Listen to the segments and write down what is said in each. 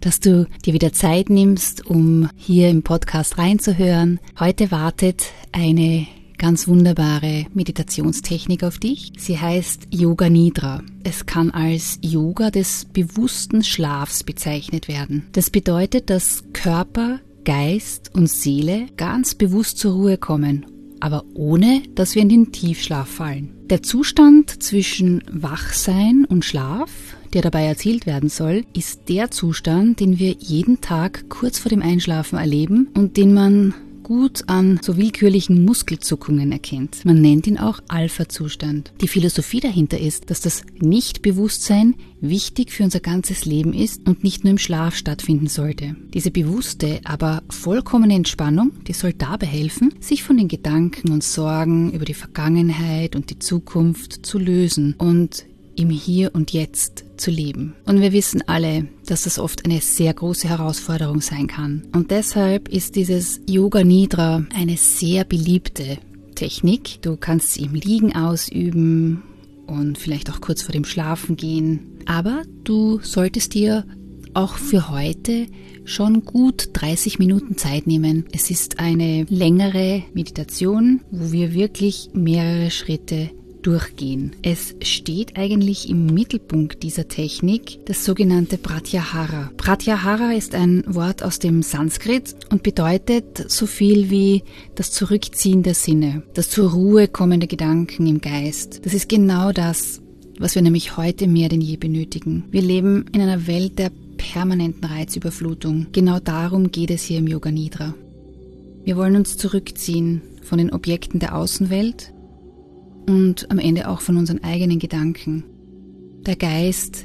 dass du dir wieder Zeit nimmst, um hier im Podcast reinzuhören. Heute wartet eine ganz wunderbare Meditationstechnik auf dich. Sie heißt Yoga Nidra. Es kann als Yoga des bewussten Schlafs bezeichnet werden. Das bedeutet, dass Körper, Geist und Seele ganz bewusst zur Ruhe kommen aber ohne, dass wir in den Tiefschlaf fallen. Der Zustand zwischen Wachsein und Schlaf, der dabei erzielt werden soll, ist der Zustand, den wir jeden Tag kurz vor dem Einschlafen erleben und den man gut an so willkürlichen Muskelzuckungen erkennt. Man nennt ihn auch Alpha-Zustand. Die Philosophie dahinter ist, dass das Nichtbewusstsein wichtig für unser ganzes Leben ist und nicht nur im Schlaf stattfinden sollte. Diese bewusste, aber vollkommene Entspannung, die soll dabei helfen, sich von den Gedanken und Sorgen über die Vergangenheit und die Zukunft zu lösen und im Hier und Jetzt zu leben. Und wir wissen alle, dass das oft eine sehr große Herausforderung sein kann. Und deshalb ist dieses Yoga Nidra eine sehr beliebte Technik. Du kannst sie im Liegen ausüben und vielleicht auch kurz vor dem Schlafen gehen. Aber du solltest dir auch für heute schon gut 30 Minuten Zeit nehmen. Es ist eine längere Meditation, wo wir wirklich mehrere Schritte durchgehen. Es steht eigentlich im Mittelpunkt dieser Technik das sogenannte Pratyahara. Pratyahara ist ein Wort aus dem Sanskrit und bedeutet so viel wie das Zurückziehen der Sinne, das zur Ruhe kommende Gedanken im Geist. Das ist genau das, was wir nämlich heute mehr denn je benötigen. Wir leben in einer Welt der permanenten Reizüberflutung. Genau darum geht es hier im Yoga Nidra. Wir wollen uns zurückziehen von den Objekten der Außenwelt und am Ende auch von unseren eigenen Gedanken. Der Geist,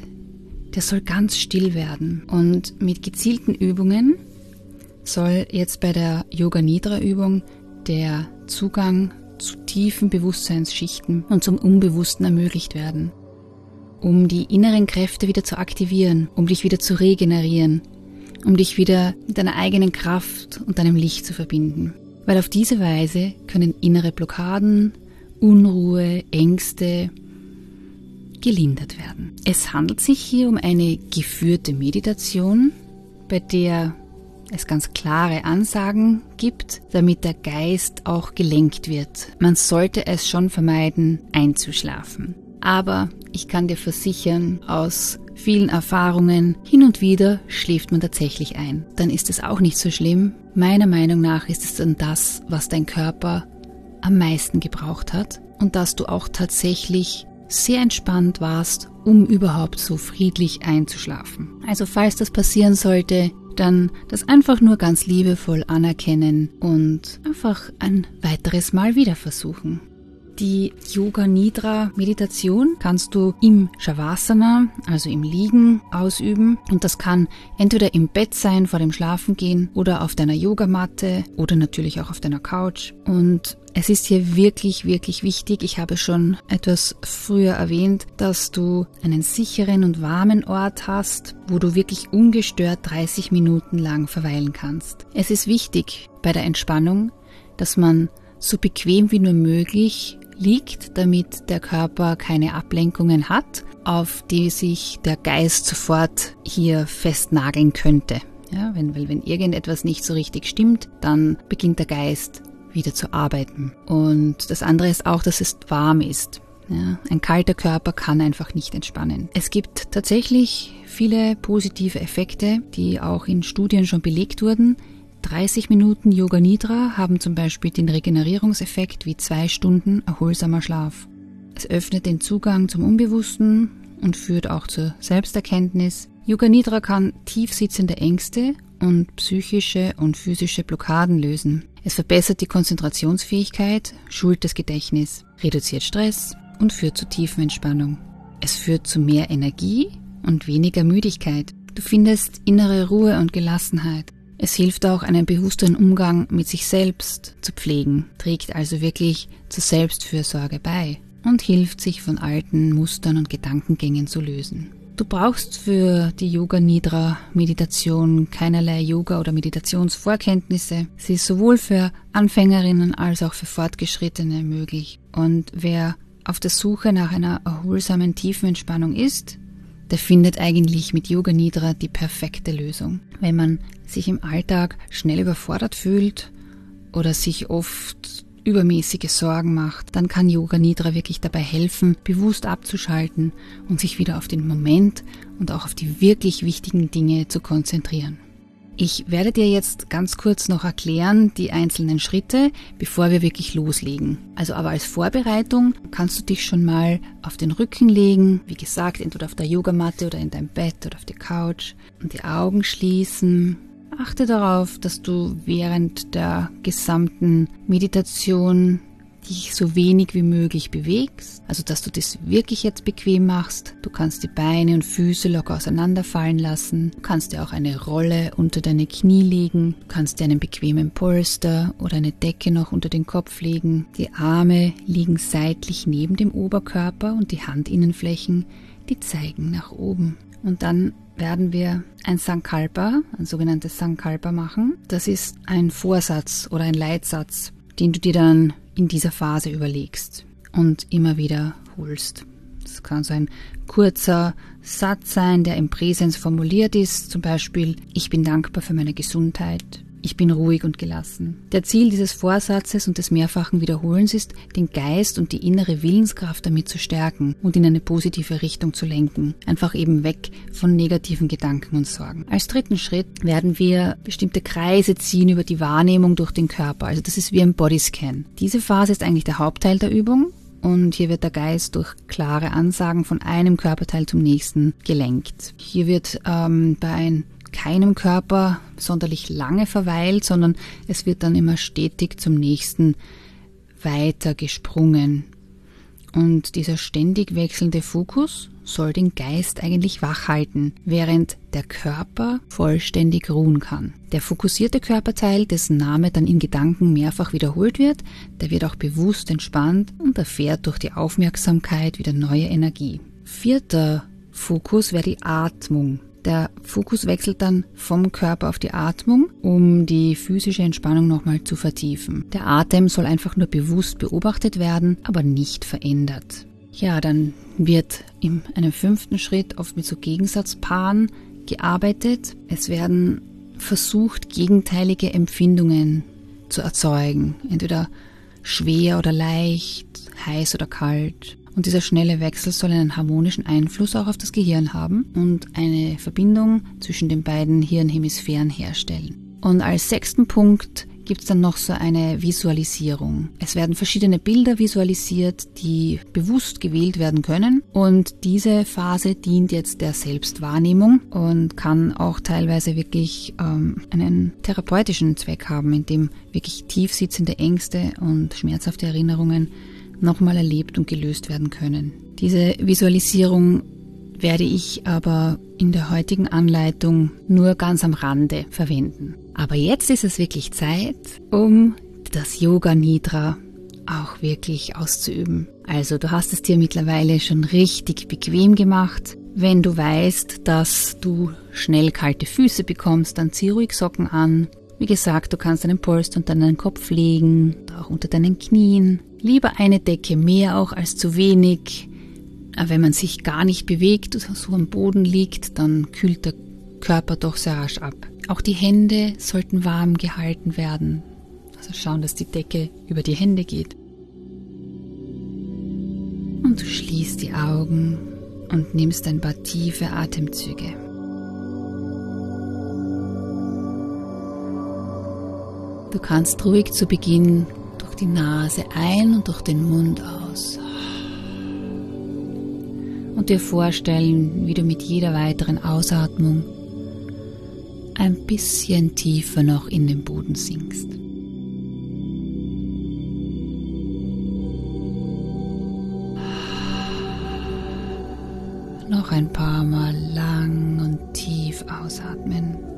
der soll ganz still werden und mit gezielten Übungen soll jetzt bei der Yoga Nidra Übung der Zugang zu tiefen Bewusstseinsschichten und zum Unbewussten ermöglicht werden, um die inneren Kräfte wieder zu aktivieren, um dich wieder zu regenerieren, um dich wieder mit deiner eigenen Kraft und deinem Licht zu verbinden. Weil auf diese Weise können innere Blockaden, Unruhe, Ängste gelindert werden. Es handelt sich hier um eine geführte Meditation, bei der es ganz klare Ansagen gibt, damit der Geist auch gelenkt wird. Man sollte es schon vermeiden, einzuschlafen. Aber ich kann dir versichern, aus vielen Erfahrungen, hin und wieder schläft man tatsächlich ein. Dann ist es auch nicht so schlimm. Meiner Meinung nach ist es dann das, was dein Körper am meisten gebraucht hat und dass du auch tatsächlich sehr entspannt warst, um überhaupt so friedlich einzuschlafen. Also falls das passieren sollte, dann das einfach nur ganz liebevoll anerkennen und einfach ein weiteres Mal wieder versuchen. Die Yoga Nidra Meditation kannst du im Shavasana, also im Liegen, ausüben. Und das kann entweder im Bett sein, vor dem Schlafengehen oder auf deiner Yogamatte oder natürlich auch auf deiner Couch. Und es ist hier wirklich, wirklich wichtig, ich habe schon etwas früher erwähnt, dass du einen sicheren und warmen Ort hast, wo du wirklich ungestört 30 Minuten lang verweilen kannst. Es ist wichtig bei der Entspannung, dass man so bequem wie nur möglich liegt, damit der Körper keine Ablenkungen hat, auf die sich der Geist sofort hier festnageln könnte. Ja, wenn, weil wenn irgendetwas nicht so richtig stimmt, dann beginnt der Geist wieder zu arbeiten. Und das andere ist auch, dass es warm ist. Ja, ein kalter Körper kann einfach nicht entspannen. Es gibt tatsächlich viele positive Effekte, die auch in Studien schon belegt wurden, 30 Minuten Yoga Nidra haben zum Beispiel den Regenerierungseffekt wie zwei Stunden erholsamer Schlaf. Es öffnet den Zugang zum Unbewussten und führt auch zur Selbsterkenntnis. Yoga Nidra kann tiefsitzende Ängste und psychische und physische Blockaden lösen. Es verbessert die Konzentrationsfähigkeit, schult das Gedächtnis, reduziert Stress und führt zu tiefen Entspannung. Es führt zu mehr Energie und weniger Müdigkeit. Du findest innere Ruhe und Gelassenheit. Es hilft auch, einen bewussteren Umgang mit sich selbst zu pflegen, trägt also wirklich zur Selbstfürsorge bei und hilft, sich von alten Mustern und Gedankengängen zu lösen. Du brauchst für die Yoga Nidra Meditation keinerlei Yoga oder Meditationsvorkenntnisse. Sie ist sowohl für Anfängerinnen als auch für Fortgeschrittene möglich. Und wer auf der Suche nach einer erholsamen Tiefenentspannung ist, der findet eigentlich mit Yoga Nidra die perfekte Lösung. Wenn man sich im Alltag schnell überfordert fühlt oder sich oft übermäßige Sorgen macht, dann kann Yoga Nidra wirklich dabei helfen, bewusst abzuschalten und sich wieder auf den Moment und auch auf die wirklich wichtigen Dinge zu konzentrieren. Ich werde dir jetzt ganz kurz noch erklären die einzelnen Schritte, bevor wir wirklich loslegen. Also aber als Vorbereitung kannst du dich schon mal auf den Rücken legen, wie gesagt, entweder auf der Yogamatte oder in deinem Bett oder auf der Couch und die Augen schließen. Achte darauf, dass du während der gesamten Meditation dich so wenig wie möglich bewegst, also dass du das wirklich jetzt bequem machst. Du kannst die Beine und Füße locker auseinanderfallen lassen. Du kannst dir auch eine Rolle unter deine Knie legen. Du kannst dir einen bequemen Polster oder eine Decke noch unter den Kopf legen. Die Arme liegen seitlich neben dem Oberkörper und die Handinnenflächen, die zeigen nach oben. Und dann werden wir ein Sankalpa, ein sogenanntes Sankalpa machen. Das ist ein Vorsatz oder ein Leitsatz, den du dir dann in dieser Phase überlegst und immer wieder holst. Das kann so ein kurzer Satz sein, der im Präsens formuliert ist, zum Beispiel Ich bin dankbar für meine Gesundheit, ich bin ruhig und gelassen. Der Ziel dieses Vorsatzes und des mehrfachen Wiederholens ist, den Geist und die innere Willenskraft damit zu stärken und in eine positive Richtung zu lenken. Einfach eben weg von negativen Gedanken und Sorgen. Als dritten Schritt werden wir bestimmte Kreise ziehen über die Wahrnehmung durch den Körper. Also das ist wie ein Bodyscan. Diese Phase ist eigentlich der Hauptteil der Übung. Und hier wird der Geist durch klare Ansagen von einem Körperteil zum nächsten gelenkt. Hier wird ähm, bei ein keinem Körper sonderlich lange verweilt, sondern es wird dann immer stetig zum nächsten weiter gesprungen. Und dieser ständig wechselnde Fokus soll den Geist eigentlich wach halten, während der Körper vollständig ruhen kann. Der fokussierte Körperteil, dessen Name dann in Gedanken mehrfach wiederholt wird, der wird auch bewusst entspannt und erfährt durch die Aufmerksamkeit wieder neue Energie. Vierter Fokus wäre die Atmung. Der Fokus wechselt dann vom Körper auf die Atmung, um die physische Entspannung nochmal zu vertiefen. Der Atem soll einfach nur bewusst beobachtet werden, aber nicht verändert. Ja, dann wird in einem fünften Schritt oft mit so Gegensatzpaaren gearbeitet. Es werden versucht, gegenteilige Empfindungen zu erzeugen. Entweder schwer oder leicht, heiß oder kalt. Und dieser schnelle Wechsel soll einen harmonischen Einfluss auch auf das Gehirn haben und eine Verbindung zwischen den beiden Hirnhemisphären herstellen. Und als sechsten Punkt gibt es dann noch so eine Visualisierung. Es werden verschiedene Bilder visualisiert, die bewusst gewählt werden können. Und diese Phase dient jetzt der Selbstwahrnehmung und kann auch teilweise wirklich ähm, einen therapeutischen Zweck haben, indem wirklich tief sitzende Ängste und schmerzhafte Erinnerungen nochmal erlebt und gelöst werden können. Diese Visualisierung werde ich aber in der heutigen Anleitung nur ganz am Rande verwenden. Aber jetzt ist es wirklich Zeit, um das Yoga Nidra auch wirklich auszuüben. Also du hast es dir mittlerweile schon richtig bequem gemacht. Wenn du weißt, dass du schnell kalte Füße bekommst, dann zieh ruhig Socken an. Wie gesagt, du kannst einen Polster unter deinen Kopf legen, auch unter deinen Knien. Lieber eine Decke mehr auch als zu wenig. Wenn man sich gar nicht bewegt, so am Boden liegt, dann kühlt der Körper doch sehr rasch ab. Auch die Hände sollten warm gehalten werden. Also schauen, dass die Decke über die Hände geht. Und du schließt die Augen und nimmst ein paar tiefe Atemzüge. Du kannst ruhig zu Beginn durch die Nase ein und durch den Mund aus. Und dir vorstellen, wie du mit jeder weiteren Ausatmung ein bisschen tiefer noch in den Boden sinkst. Noch ein paar Mal lang und tief ausatmen.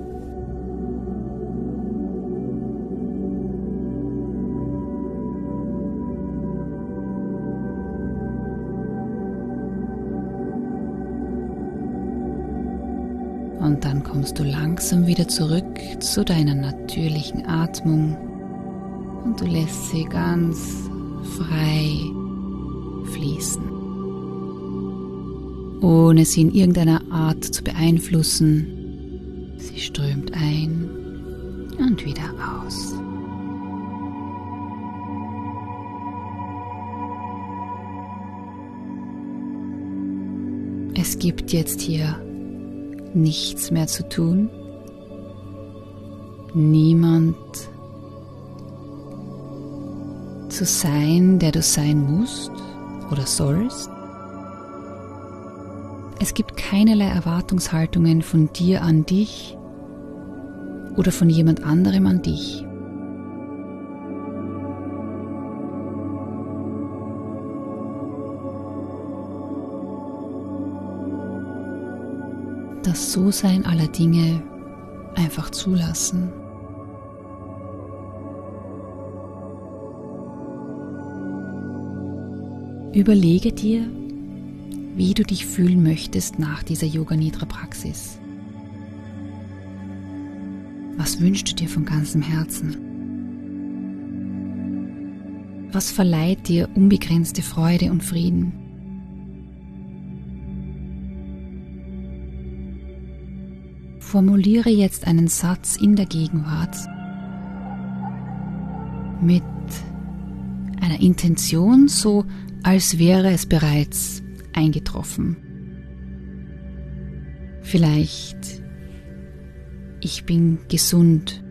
Kommst du langsam wieder zurück zu deiner natürlichen Atmung und du lässt sie ganz frei fließen, ohne sie in irgendeiner Art zu beeinflussen. Sie strömt ein und wieder aus. Es gibt jetzt hier nichts mehr zu tun, niemand zu sein, der du sein musst oder sollst. Es gibt keinerlei Erwartungshaltungen von dir an dich oder von jemand anderem an dich. So-Sein aller Dinge einfach zulassen. Überlege dir, wie du dich fühlen möchtest nach dieser Yoga Nidra Praxis. Was wünschst du dir von ganzem Herzen? Was verleiht dir unbegrenzte Freude und Frieden? Formuliere jetzt einen Satz in der Gegenwart mit einer Intention, so als wäre es bereits eingetroffen. Vielleicht ich bin gesund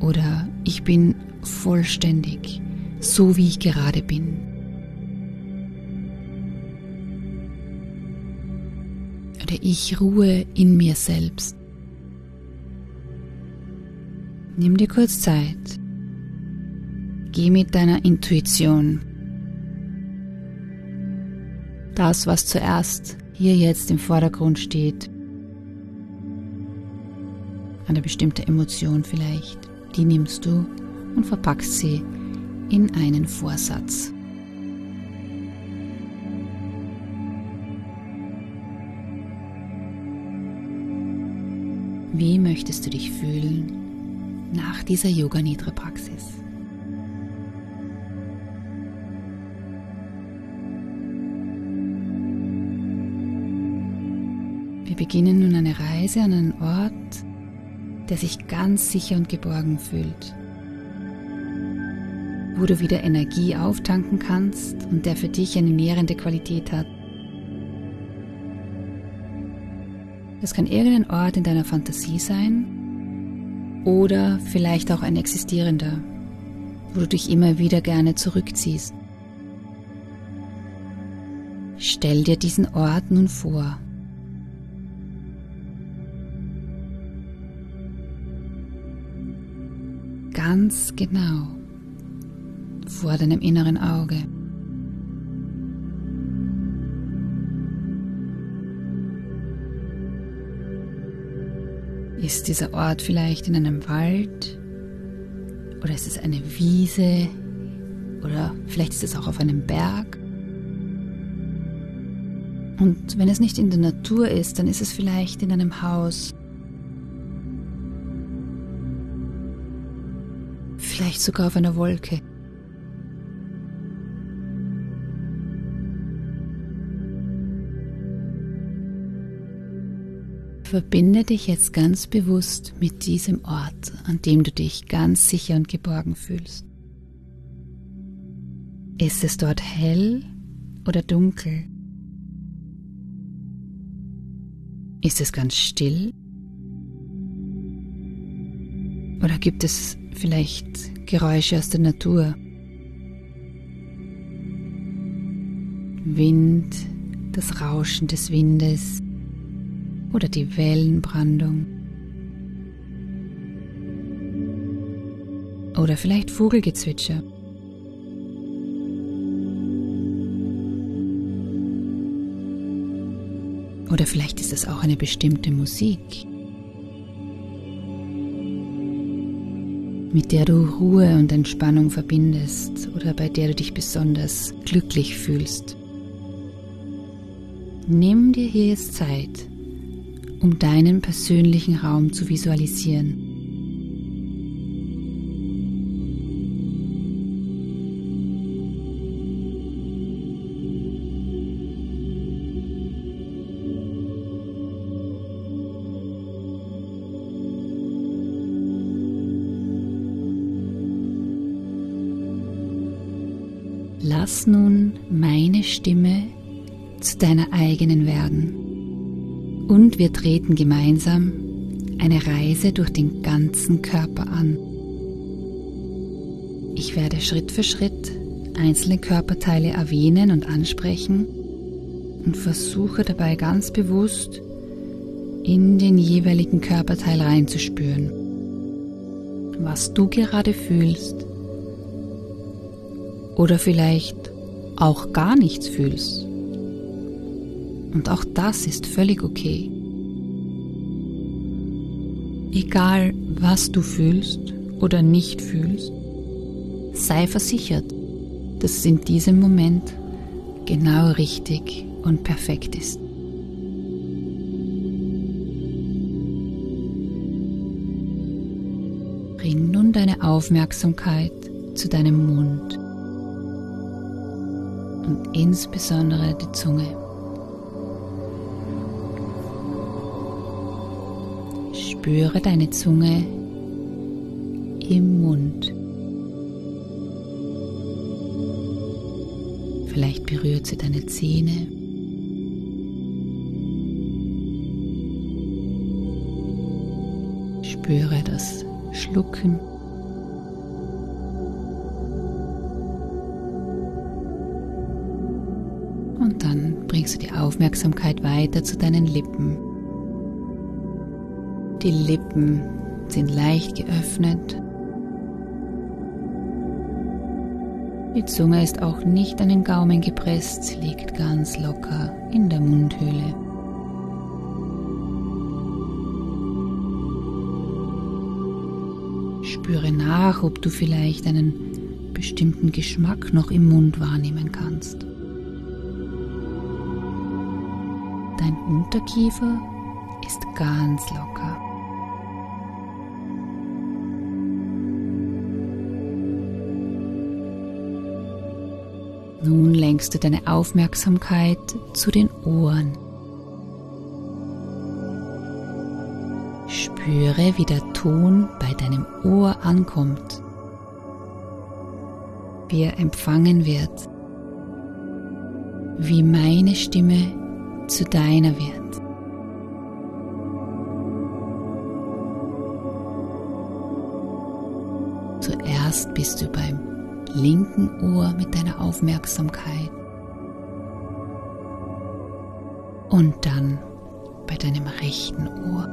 oder ich bin vollständig, so wie ich gerade bin. Oder ich ruhe in mir selbst. Nimm dir kurz Zeit. Geh mit deiner Intuition. Das, was zuerst hier jetzt im Vordergrund steht. Eine bestimmte Emotion vielleicht, die nimmst du und verpackst sie in einen Vorsatz. Wie möchtest du dich fühlen nach dieser Yoga Nidra Praxis? Wir beginnen nun eine Reise an einen Ort, der sich ganz sicher und geborgen fühlt, wo du wieder Energie auftanken kannst und der für dich eine nährende Qualität hat. Es kann irgendein Ort in deiner Fantasie sein oder vielleicht auch ein existierender, wo du dich immer wieder gerne zurückziehst. Stell dir diesen Ort nun vor. Ganz genau vor deinem inneren Auge. Ist dieser Ort vielleicht in einem Wald? Oder ist es eine Wiese? Oder vielleicht ist es auch auf einem Berg? Und wenn es nicht in der Natur ist, dann ist es vielleicht in einem Haus. Vielleicht sogar auf einer Wolke. Verbinde dich jetzt ganz bewusst mit diesem Ort, an dem du dich ganz sicher und geborgen fühlst. Ist es dort hell oder dunkel? Ist es ganz still? Oder gibt es vielleicht Geräusche aus der Natur. Wind, das Rauschen des Windes oder die Wellenbrandung. Oder vielleicht Vogelgezwitscher. Oder vielleicht ist es auch eine bestimmte Musik, mit der du Ruhe und Entspannung verbindest oder bei der du dich besonders glücklich fühlst. Nimm dir hier jetzt Zeit, um deinen persönlichen Raum zu visualisieren. Lass nun meine Stimme zu deiner eigenen werden und wir treten gemeinsam eine Reise durch den ganzen Körper an. Ich werde Schritt für Schritt einzelne Körperteile erwähnen und ansprechen und versuche dabei ganz bewusst in den jeweiligen Körperteil reinzuspüren, was du gerade fühlst oder vielleicht auch gar nichts fühlst. Und auch das ist völlig okay. Egal, was du fühlst oder nicht fühlst, sei versichert, dass es in diesem Moment genau richtig und perfekt ist. Bring nun deine Aufmerksamkeit zu deinem Mund und insbesondere die Zunge. Spüre deine Zunge im Mund. Vielleicht berührt sie deine Zähne. Spüre das Schlucken. Und dann bringst du die Aufmerksamkeit weiter zu deinen Lippen. Die Lippen sind leicht geöffnet. Die Zunge ist auch nicht an den Gaumen gepresst, liegt ganz locker in der Mundhöhle. Spüre nach, ob du vielleicht einen bestimmten Geschmack noch im Mund wahrnehmen kannst. Dein Unterkiefer ist ganz locker. Lenkst du deine Aufmerksamkeit zu den Ohren. Spüre, wie der Ton bei deinem Ohr ankommt, wie er empfangen wird, wie meine Stimme zu deiner wird. Zuerst bist du beim linken Ohr mit deiner Aufmerksamkeit und dann bei deinem rechten Ohr.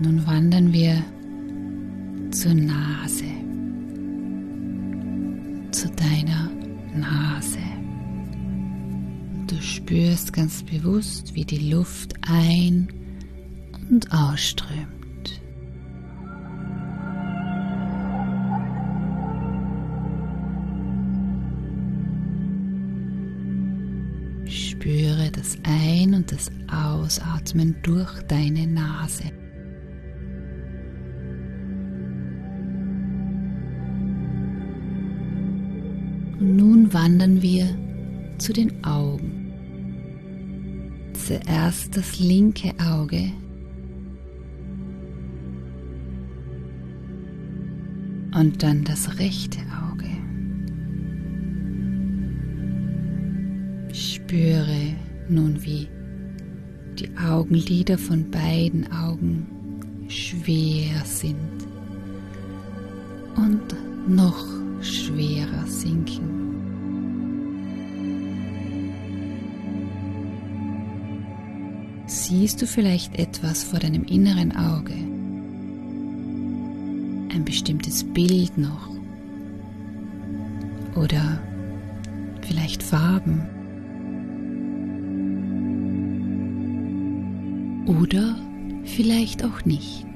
Nun wandern wir zur Nase zu deiner Nase. Du spürst ganz bewusst, wie die Luft ein- und ausströmt. Ausatmen durch deine Nase. Und nun wandern wir zu den Augen. Zuerst das linke Auge. Und dann das rechte Auge. Spüre nun, wie die Augenlider von beiden Augen schwer sind und noch schwerer sinken. Siehst du vielleicht etwas vor deinem inneren Auge? Ein bestimmtes Bild noch? Oder vielleicht Farben? Oder vielleicht auch nicht.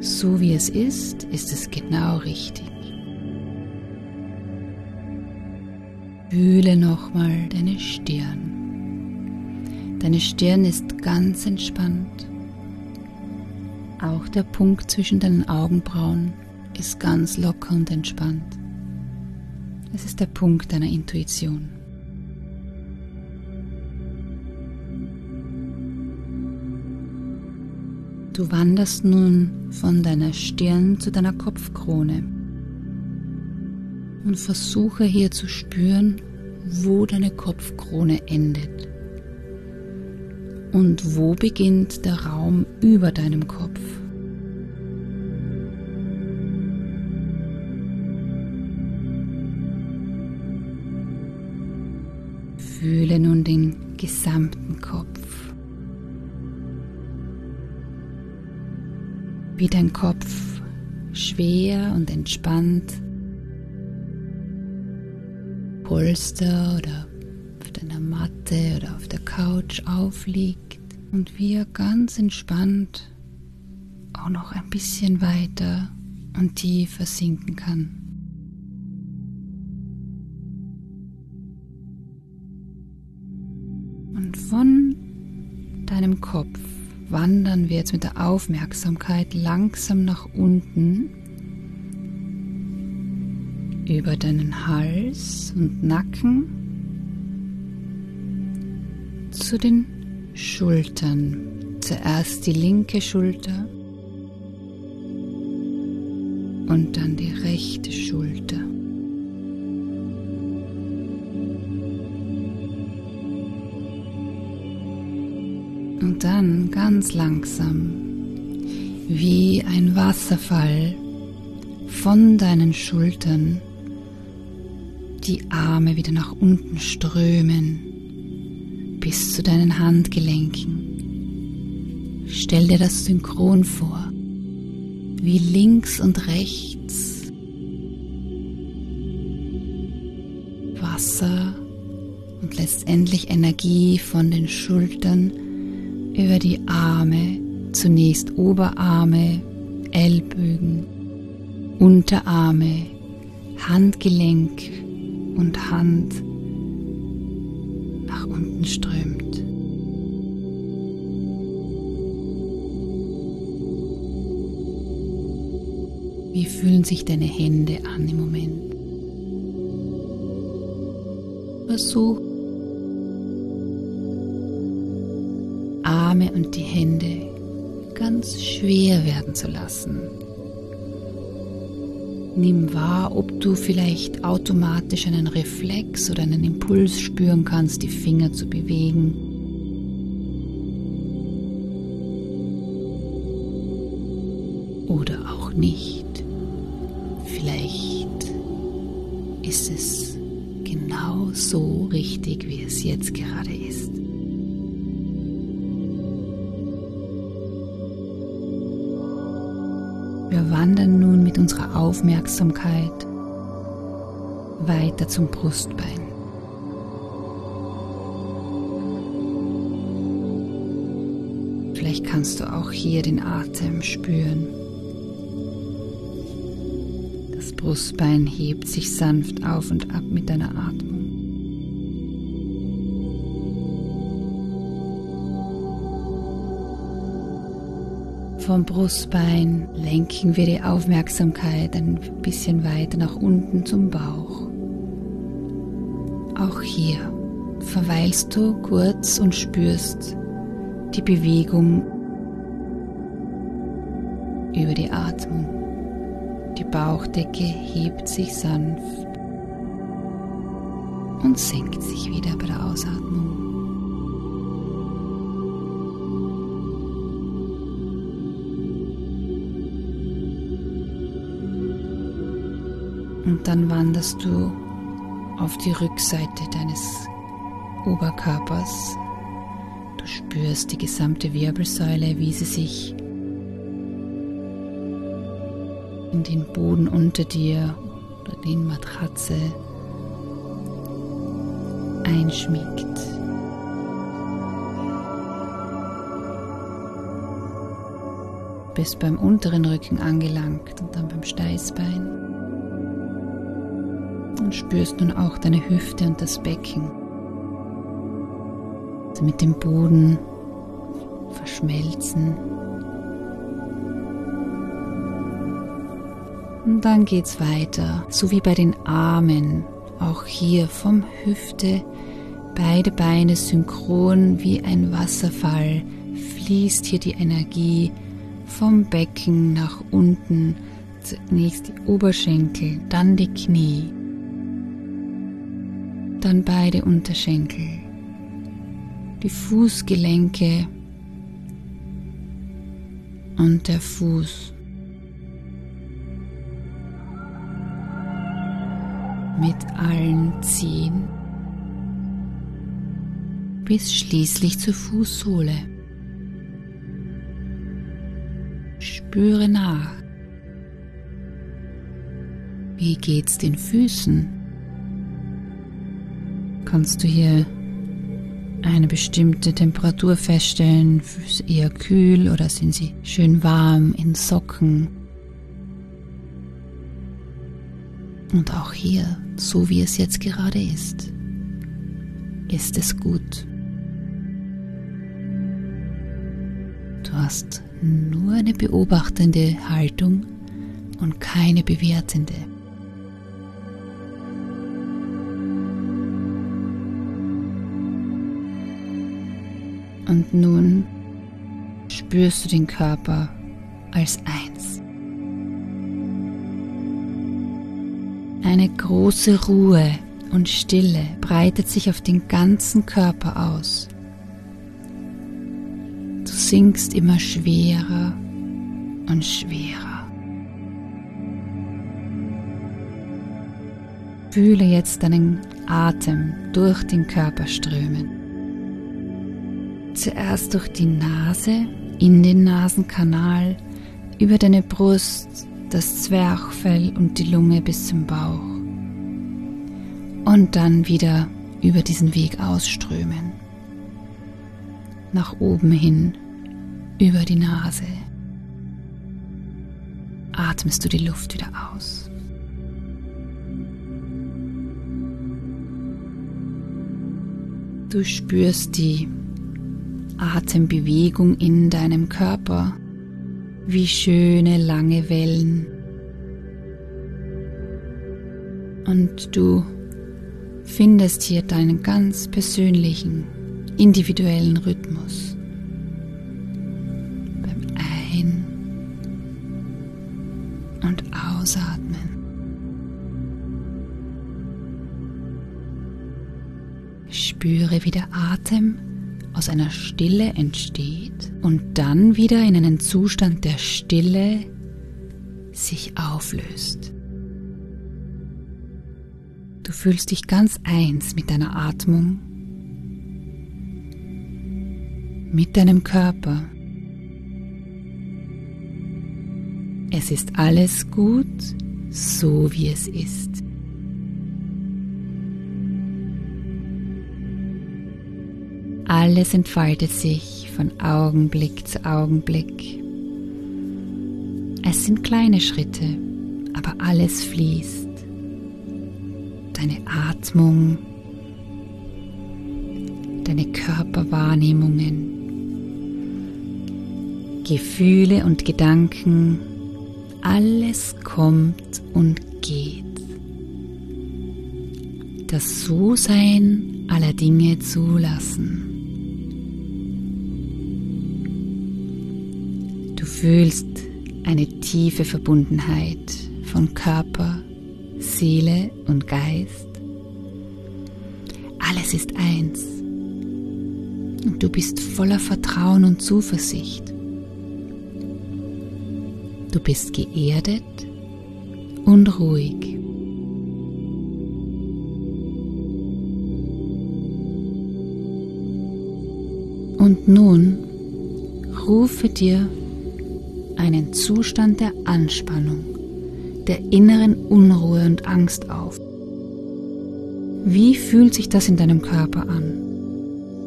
So wie es ist, ist es genau richtig. Fühle nochmal deine Stirn. Deine Stirn ist ganz entspannt. Auch der Punkt zwischen deinen Augenbrauen ist ganz locker und entspannt. Es ist der Punkt deiner Intuition. Du wanderst nun von deiner Stirn zu deiner Kopfkrone und versuche hier zu spüren, wo deine Kopfkrone endet und wo beginnt der Raum über deinem Kopf. Fühle nun den gesamten Kopf. Wie dein Kopf schwer und entspannt Polster oder auf deiner Matte oder auf der Couch aufliegt und wie er ganz entspannt auch noch ein bisschen weiter und tiefer sinken kann. Und von deinem Kopf wandern wir jetzt mit der Aufmerksamkeit langsam nach unten über deinen Hals und Nacken zu den Schultern. Zuerst die linke Schulter und dann die rechte Schulter. Und dann ganz langsam, wie ein Wasserfall von deinen Schultern die Arme wieder nach unten strömen bis zu deinen Handgelenken. Stell dir das synchron vor, wie links und rechts Wasser und letztendlich Energie von den Schultern über die Arme, zunächst Oberarme, Ellbögen, Unterarme, Handgelenk und Hand nach unten strömt. Wie fühlen sich deine Hände an im Moment? Versuch Arme und die Hände ganz schwer werden zu lassen. Nimm wahr, ob du vielleicht automatisch einen Reflex oder einen Impuls spüren kannst, die Finger zu bewegen. Oder auch nicht. Vielleicht ist es genau so richtig, wie es jetzt gerade ist. Mit unserer Aufmerksamkeit weiter zum Brustbein. Vielleicht kannst du auch hier den Atem spüren. Das Brustbein hebt sich sanft auf und ab mit deiner Atmung. Vom Brustbein lenken wir die Aufmerksamkeit ein bisschen weiter nach unten zum Bauch. Auch hier verweilst du kurz und spürst die Bewegung über die Atmung. Die Bauchdecke hebt sich sanft und senkt sich wieder bei der Ausatmung. Und dann wanderst du auf die Rückseite deines Oberkörpers. Du spürst die gesamte Wirbelsäule, wie sie sich in den Boden unter dir oder den Matratze einschmiegt. Bist beim unteren Rücken angelangt und dann beim Steißbein. Und spürst nun auch deine Hüfte und das Becken. Also mit dem Boden verschmelzen. Und dann geht's weiter, so wie bei den Armen. Auch hier vom Hüfte beide Beine synchron wie ein Wasserfall fließt hier die Energie vom Becken nach unten. Zunächst die Oberschenkel, dann die Knie, dann beide Unterschenkel, die Fußgelenke und der Fuß. mit allen Zehen bis schließlich zur Fußsohle. Spüre nach. Wie geht's den Füßen? Kannst du hier eine bestimmte Temperatur feststellen? Füße eher kühl oder sind sie schön warm in Socken? Und auch hier, so wie es jetzt gerade ist, ist es gut. Du hast nur eine beobachtende Haltung und keine bewertende. Und nun spürst du den Körper als eins. Eine große Ruhe und Stille breitet sich auf den ganzen Körper aus. Du sinkst immer schwerer und schwerer. Fühle jetzt deinen Atem durch den Körper strömen. Zuerst durch die Nase, in den Nasenkanal, über deine Brust, das Zwerchfell und die Lunge bis zum Bauch. Und dann wieder über diesen Weg ausströmen. Nach oben hin, über die Nase. Atmest du die Luft wieder aus. Du spürst die Atembewegung in deinem Körper wie schöne lange Wellen. Und du findest hier deinen ganz persönlichen, individuellen Rhythmus. Beim Ein- und Ausatmen. Spüre, wie der Atem aus einer Stille entsteht und dann wieder in einen Zustand der Stille sich auflöst. Du fühlst dich ganz eins mit deiner Atmung, mit deinem Körper. Es ist alles gut, so wie es ist. Alles entfaltet sich von Augenblick zu Augenblick. Es sind kleine Schritte, aber alles fließt. Deine Atmung, deine Körperwahrnehmungen, Gefühle und Gedanken, alles kommt und geht. Das So-Sein aller Dinge zulassen. Fühlst eine tiefe Verbundenheit von Körper, Seele und Geist. Alles ist eins. Und du bist voller Vertrauen und Zuversicht. Du bist geerdet und ruhig. Und nun rufe dir einen Zustand der Anspannung, der inneren Unruhe und Angst auf. Wie fühlt sich das in deinem Körper an?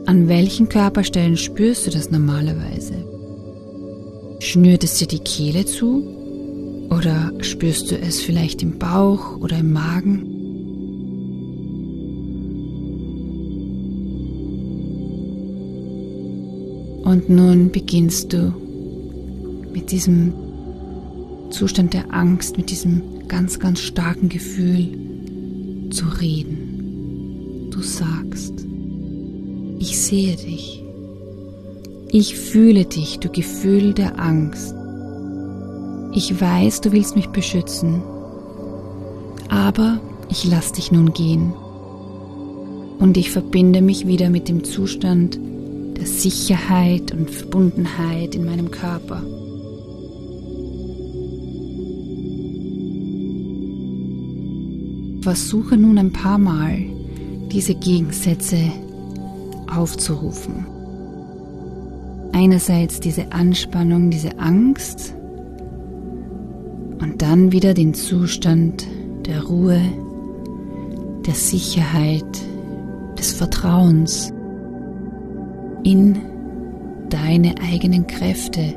An welchen Körperstellen spürst du das normalerweise? Schnürt es dir die Kehle zu? Oder spürst du es vielleicht im Bauch oder im Magen? Und nun beginnst du mit diesem Zustand der Angst, mit diesem ganz, ganz starken Gefühl zu reden du sagst, ich sehe dich, ich fühle dich, du Gefühl der Angst. Ich weiß, du willst mich beschützen, aber ich lass dich nun gehen und ich verbinde mich wieder mit dem Zustand der Sicherheit und Verbundenheit in meinem Körper. Versuche nun ein paar Mal diese Gegensätze aufzurufen. Einerseits diese Anspannung, diese Angst und dann wieder den Zustand der Ruhe, der Sicherheit, des Vertrauens in deine eigenen Kräfte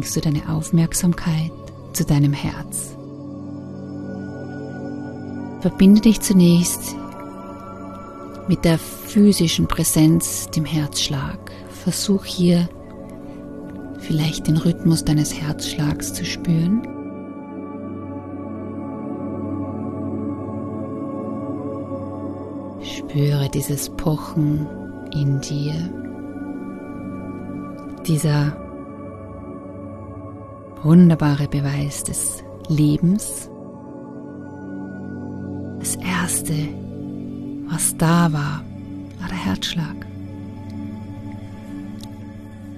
bringst du deine Aufmerksamkeit zu deinem Herz. Verbinde dich zunächst mit der physischen Präsenz, dem Herzschlag. Versuch hier vielleicht den Rhythmus deines Herzschlags zu spüren. Spüre dieses Pochen in dir, dieser wunderbare Beweis des Lebens. Das Erste, was da war, war der Herzschlag.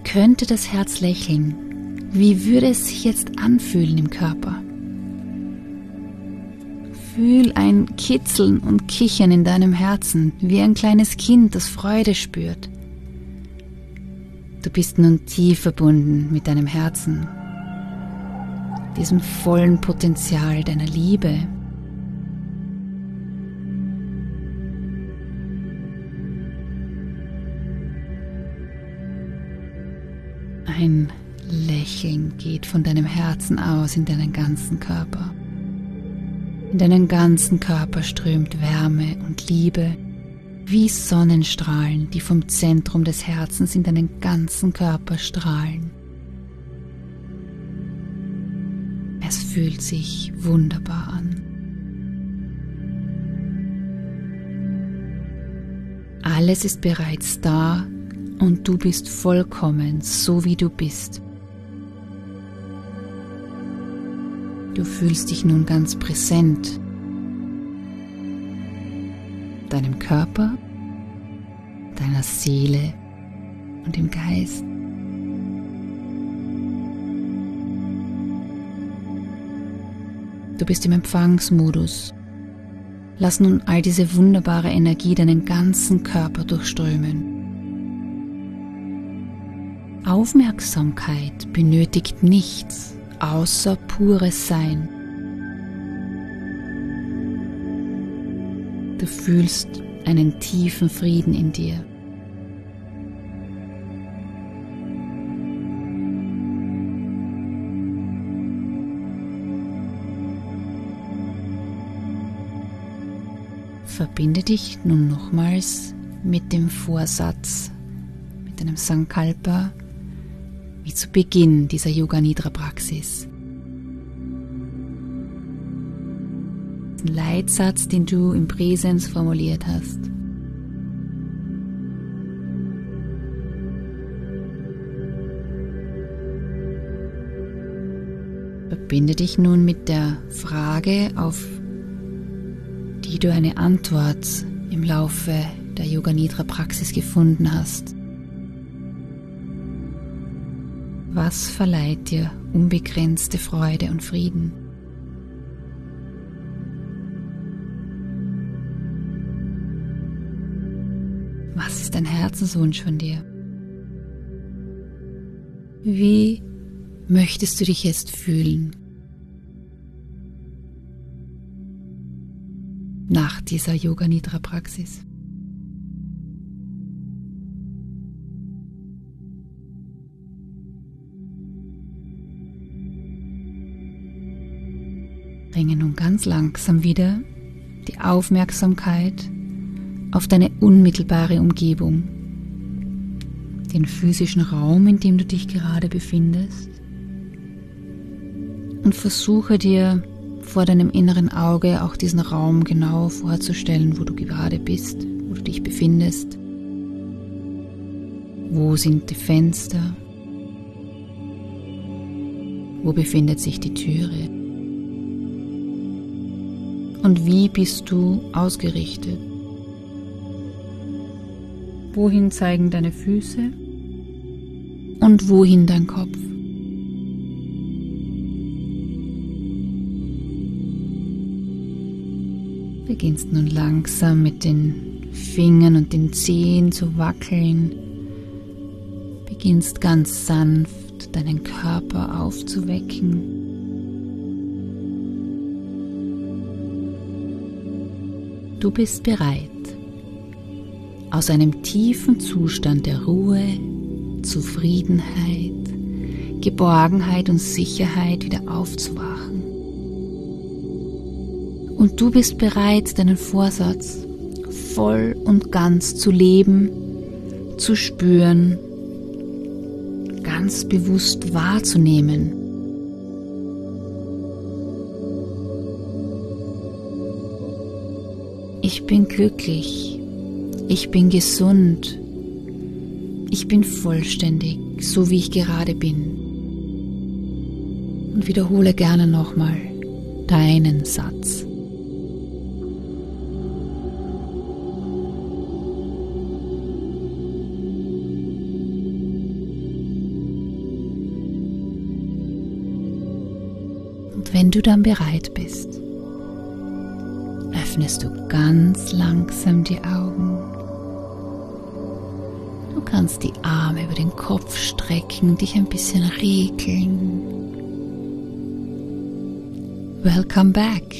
Könnte das Herz lächeln? Wie würde es sich jetzt anfühlen im Körper? Fühl ein Kitzeln und Kichern in deinem Herzen, wie ein kleines Kind, das Freude spürt. Du bist nun tief verbunden mit deinem Herzen, diesem vollen Potenzial deiner Liebe. Ein Lächeln geht von deinem Herzen aus in deinen ganzen Körper. In deinen ganzen Körper strömt Wärme und Liebe wie Sonnenstrahlen, die vom Zentrum des Herzens in deinen ganzen Körper strahlen. Fühlt sich wunderbar an. Alles ist bereits da und du bist vollkommen so wie du bist. Du fühlst dich nun ganz präsent, deinem Körper, deiner Seele und im Geist. Du bist im Empfangsmodus. Lass nun all diese wunderbare Energie deinen ganzen Körper durchströmen. Aufmerksamkeit benötigt nichts außer pures Sein. Du fühlst einen tiefen Frieden in dir. Verbinde dich nun nochmals mit dem Vorsatz, mit deinem Sankalpa, wie zu Beginn dieser Yoga Nidra Praxis. Den Leitsatz, den du im Präsens formuliert hast. Verbinde dich nun mit der Frage, auf die du eine Antwort im Laufe der Yoga Nidra Praxis gefunden hast. Was verleiht dir unbegrenzte Freude und Frieden? Was ist ein Herzenswunsch von dir? Wie möchtest du dich jetzt fühlen? Nach dieser Yoga Nidra Praxis. Bringe nun ganz langsam wieder die Aufmerksamkeit auf deine unmittelbare Umgebung, den physischen Raum, in dem du dich gerade befindest und versuche dir vor deinem inneren Auge auch diesen Raum genau vorzustellen, wo du gerade bist, wo du dich befindest. Wo sind die Fenster? Wo befindet sich die Türe? Und wie bist du ausgerichtet? Wohin zeigen deine Füße? Und wohin dein Kopf? Beginnst nun langsam mit den Fingern und den Zehen zu wackeln. Beginnst ganz sanft deinen Körper aufzuwecken. Du bist bereit, aus einem tiefen Zustand der Ruhe, Zufriedenheit, Geborgenheit und Sicherheit wieder aufzuwachen. Und du bist bereit, deinen Vorsatz voll und ganz zu leben, zu spüren, ganz bewusst wahrzunehmen. Ich bin glücklich. Ich bin gesund. Ich bin vollständig, so wie ich gerade bin. Und wiederhole gerne nochmal deinen Satz. Wenn du dann bereit bist, öffnest du ganz langsam die Augen. Du kannst die Arme über den Kopf strecken dich ein bisschen regeln. Welcome back.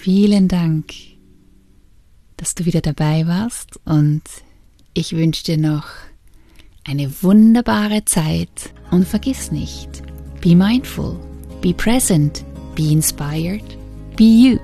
Vielen Dank, dass du wieder dabei warst und ich wünsche dir noch eine wunderbare Zeit und vergiss nicht, be mindful, be present, Be inspired. Be you.